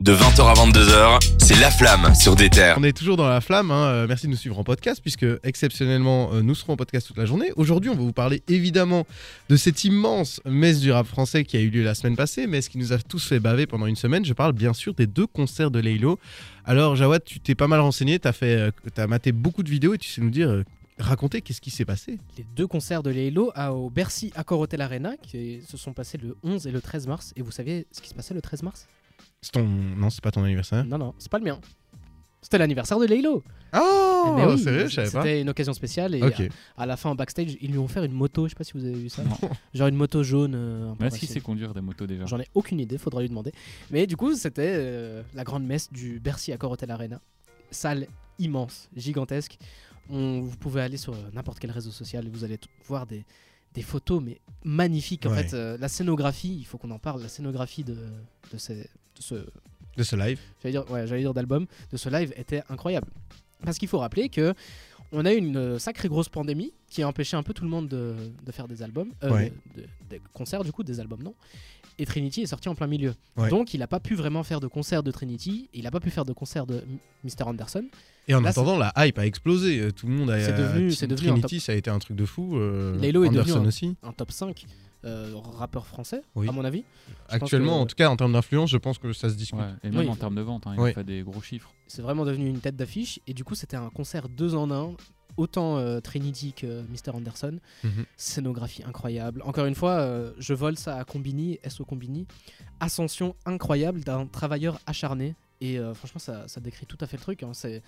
De 20h à 22h, c'est La Flamme sur des terres. On est toujours dans la flamme, hein. Euh, merci de nous suivre en podcast, puisque exceptionnellement, euh, nous serons en podcast toute la journée. Aujourd'hui, on va vous parler évidemment de cette immense messe du rap français qui a eu lieu la semaine passée, mais ce qui nous a tous fait baver pendant une semaine. Je parle bien sûr des deux concerts de Laylo. Alors, Jawad, tu t'es pas mal renseigné, t'as fait, euh, t'as maté beaucoup de vidéos et tu sais nous dire, raconter qu'est-ce qui s'est passé. les deux concerts de Lélo à- au Bercy Accor Hotel Arena qui se sont passés le 11 et le 13 mars. Et vous savez ce qui se passait le 13 mars? C'est ton... Non, c'est pas ton anniversaire. Non, non, c'est pas le mien. C'était l'anniversaire de Lélo. Oh, Mais oui, sérieux, je savais pas. C'était une occasion spéciale et à, à la fin en backstage, ils lui ont offert une moto. Je sais pas si vous avez vu ça. Non. Genre une moto jaune. euh, Mais est-ce qu'il sait conduire des motos déjà? J'en ai aucune idée, faudra lui demander. Mais du coup, c'était euh, la grande messe du Bercy Accor Hotel Arena. Salle immense, gigantesque. On, vous pouvez aller sur euh, n'importe quel réseau social et vous allez voir des, des photos, mais magnifiques. En Ouais. fait, euh, la scénographie, il faut qu'on en parle. La scénographie de, de, ces- de ce, De ce live. j'allais dire, ouais, j'allais dire d'album, de ce live était incroyable. Parce qu'il faut rappeler que on a eu une sacrée grosse pandémie qui a empêché un peu tout le monde de, de faire des albums, euh, Ouais. de- de- des concerts du coup, des albums non. Et Trinity est sorti en plein milieu. Ouais. Donc il n'a pas pu vraiment faire de concert de Trinity, il n'a pas pu faire de concert de Mr. Anderson. Et en Là, attendant, la hype a explosé. Euh, Tout le monde a. C'est devenu- euh, c'est devenu un Trinity, ça a été un truc de fou. euh, est devenu Anderson un- aussi. Un top 5 euh, rappeur français, Oui. à mon avis. Je Actuellement, que- en tout cas, en termes d'influence, je pense que ça se discute. Ouais, et même Oui. en termes de vente, hein, il Ouais. a fait des gros chiffres. C'est vraiment devenu une tête d'affiche. Et du coup, c'était un concert deux en un. Autant euh, Trinity que Mr. Anderson. Mhm. Scénographie incroyable. Encore une fois, euh, je vole ça à Combini, SO Combini. Ascension incroyable d'un travailleur acharné. Et euh, franchement, ça, ça décrit tout à fait le truc. hein. C'est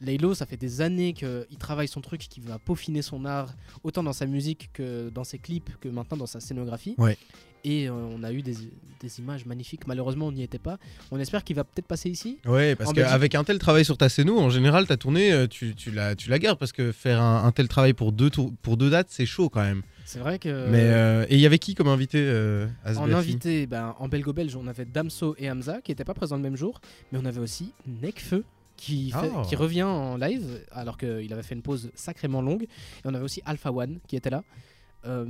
Laylo, ça fait des années qu'il travaille son truc, qu'il va peaufiner son art, autant dans sa musique que dans ses clips, que maintenant dans sa scénographie. Ouais. Et euh, on a eu des, des images magnifiques. Malheureusement, on n'y était pas. On espère qu'il va peut-être passer ici. Ouais, parce qu'avec un tel travail sur ta scéno, en général, ta tournée, euh, tu, tu, la, tu la gardes parce que faire un, un tel travail pour deux, tour- pour deux dates, c'est chaud quand même. C'est vrai que. Mais euh, Et il y avait qui comme invité euh, à ce En invité, ben, en belgo-belge, on avait Damso et Hamza qui n'étaient pas présents le même jour, mais on avait aussi Nekfeu qui, fait- Ah. qui revient en live alors qu'il avait fait une pause sacrément longue. Et on avait aussi Alpha One qui était là. Euh,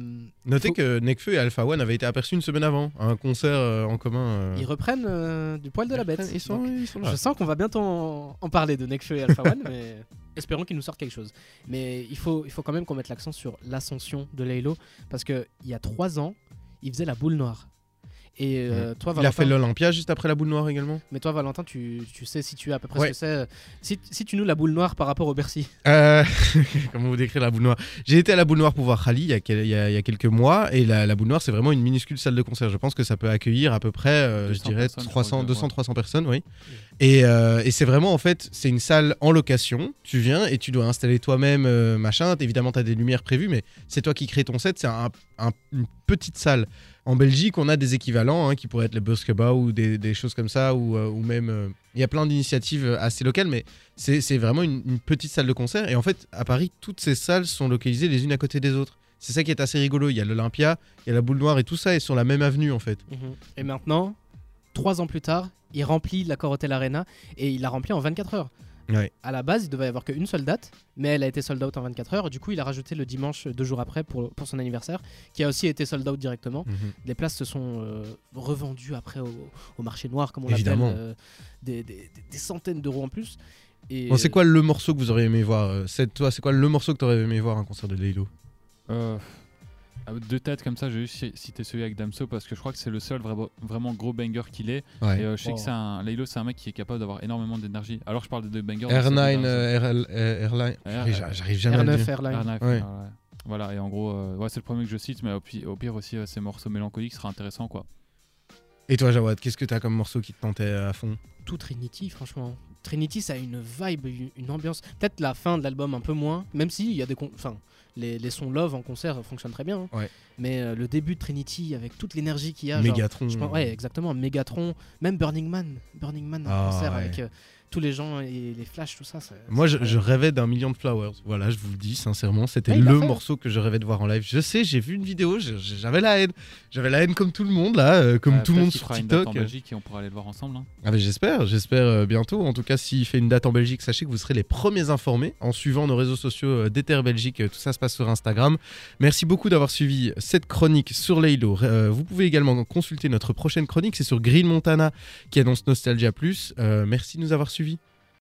Notez faut- que Nekfeu et Alpha One avaient été aperçus une semaine avant, à un concert euh, en commun. euh. Ils reprennent du poil de la bête. Ils sont, Donc, ils sont là. je sens qu'on va bientôt en, en parler de Nekfeu et Alpha One, mais espérons qu'ils nous sortent quelque chose. Mais il faut, il faut quand même qu'on mette l'accent sur l'ascension de Laylo, parce qu'il y a trois ans, il faisait la boule noire. Et euh, toi, Il a Valentin, fait l'Olympia juste après la boule noire également. Mais toi, Valentin, tu, tu sais situer à peu près Ouais. ce que c'est. Si, si tu nous la boule noire par rapport au Bercy. Euh, comment vous décrire la boule noire? J'ai été à la boule noire pour voir Khali il y a, quel- il y a- il y a quelques mois et la, la boule noire c'est vraiment une minuscule salle de concert. Je pense que ça peut accueillir à peu près, euh, je 200 dirais personnes, je 300, crois que- 200, ouais. 300 personnes, oui. Et, euh, et c'est vraiment en fait, c'est une salle en location. Tu viens et tu dois installer toi-même euh, machin. Évidemment, tu as des lumières prévues, mais c'est toi qui crée ton set. C'est un- un- une petite salle. En Belgique, on a des équivalents hein, qui pourraient être le Buskeba ou des, choses comme ça, ou, euh, même. euh, Il y a plein d'initiatives euh, assez locales, mais c'est vraiment une, petite salle de concert. Et en fait, à Paris, toutes ces salles sont localisées les unes à côté des autres. C'est ça qui est assez rigolo. Il y a l'Olympia, il y a la boule noire et tout ça est sur la même avenue en fait. Et maintenant, trois ans plus tard, il remplit l'accord Hotel Arena et il l'a rempli en 24 heures. Ouais. À la base, il devait y avoir qu'une seule date, mais elle a été sold out en 24 heures. Du coup, il a rajouté le dimanche deux jours après pour, pour son anniversaire, qui a aussi été sold out directement. Les places se sont euh, revendues après au, au marché noir, comme on l'appelle, euh, des, des- des- des centaines d'euros en plus. Et Bon, c'est quoi le morceau que vous auriez aimé voir euh, c'est- Toi, c'est quoi le morceau que tu aurais aimé voir à un concert de Laylo? À deux têtes comme ça, j'ai juste ci- cité celui avec Damso parce que je crois que c'est le seul vra- vraiment gros banger qu'il est. Ouais. Et euh, je sais Oh. que c'est un. Laylo, c'est un mec qui est capable d'avoir énormément d'énergie. Alors je parle de deux bangers. mais R9, c'est deux euh, euh, Airline. J'arrive jamais à le R9 dire. Airline. R9, Ouais. Voilà, et en gros, euh, ouais, c'est le premier que je cite, mais au pire, au pire aussi, euh, ces morceaux mélancoliques sera intéressant quoi. Et toi, Jawad, qu'est-ce que t'as comme morceau qui te tentait à fond? Tout Trinity, franchement. Trinity, ça a une vibe, une- une ambiance. Peut-être la fin de l'album un peu moins, même si il y a des, enfin, les, les sons love en concert fonctionnent très bien. hein. Ouais. Mais euh, le début de Trinity, avec toute l'énergie qu'il y a, genre, Megatron. je pense- ouais, exactement. Megatron, même Burning Man, Burning Man en Ah, concert ouais. avec euh, tous les gens et les flashs, tout ça. Moi, je, rêvais d'un million de flowers. Voilà, je vous le dis sincèrement, c'était Ouais, le fait. morceau que je rêvais de voir en live. Je sais, j'ai vu une vidéo, j'avais la haine. J'avais la haine comme tout le monde là, euh, comme Ouais, tout le monde sur fera une date TikTok. en Belgique et on pourra aller le voir ensemble. hein. Ah, j'espère, j'espère euh, bientôt. En tout cas, s'il fait une date en Belgique, sachez que vous serez les premiers informés en suivant nos réseaux sociaux euh, d'Ether Belgique. Tout ça se passe sur Instagram. Merci beaucoup d'avoir suivi cette chronique sur Laylo. Euh, vous pouvez également consulter notre prochaine chronique, c'est sur Green Montana qui annonce Nostalgia Plus. Euh, merci de nous avoir suivis suivi.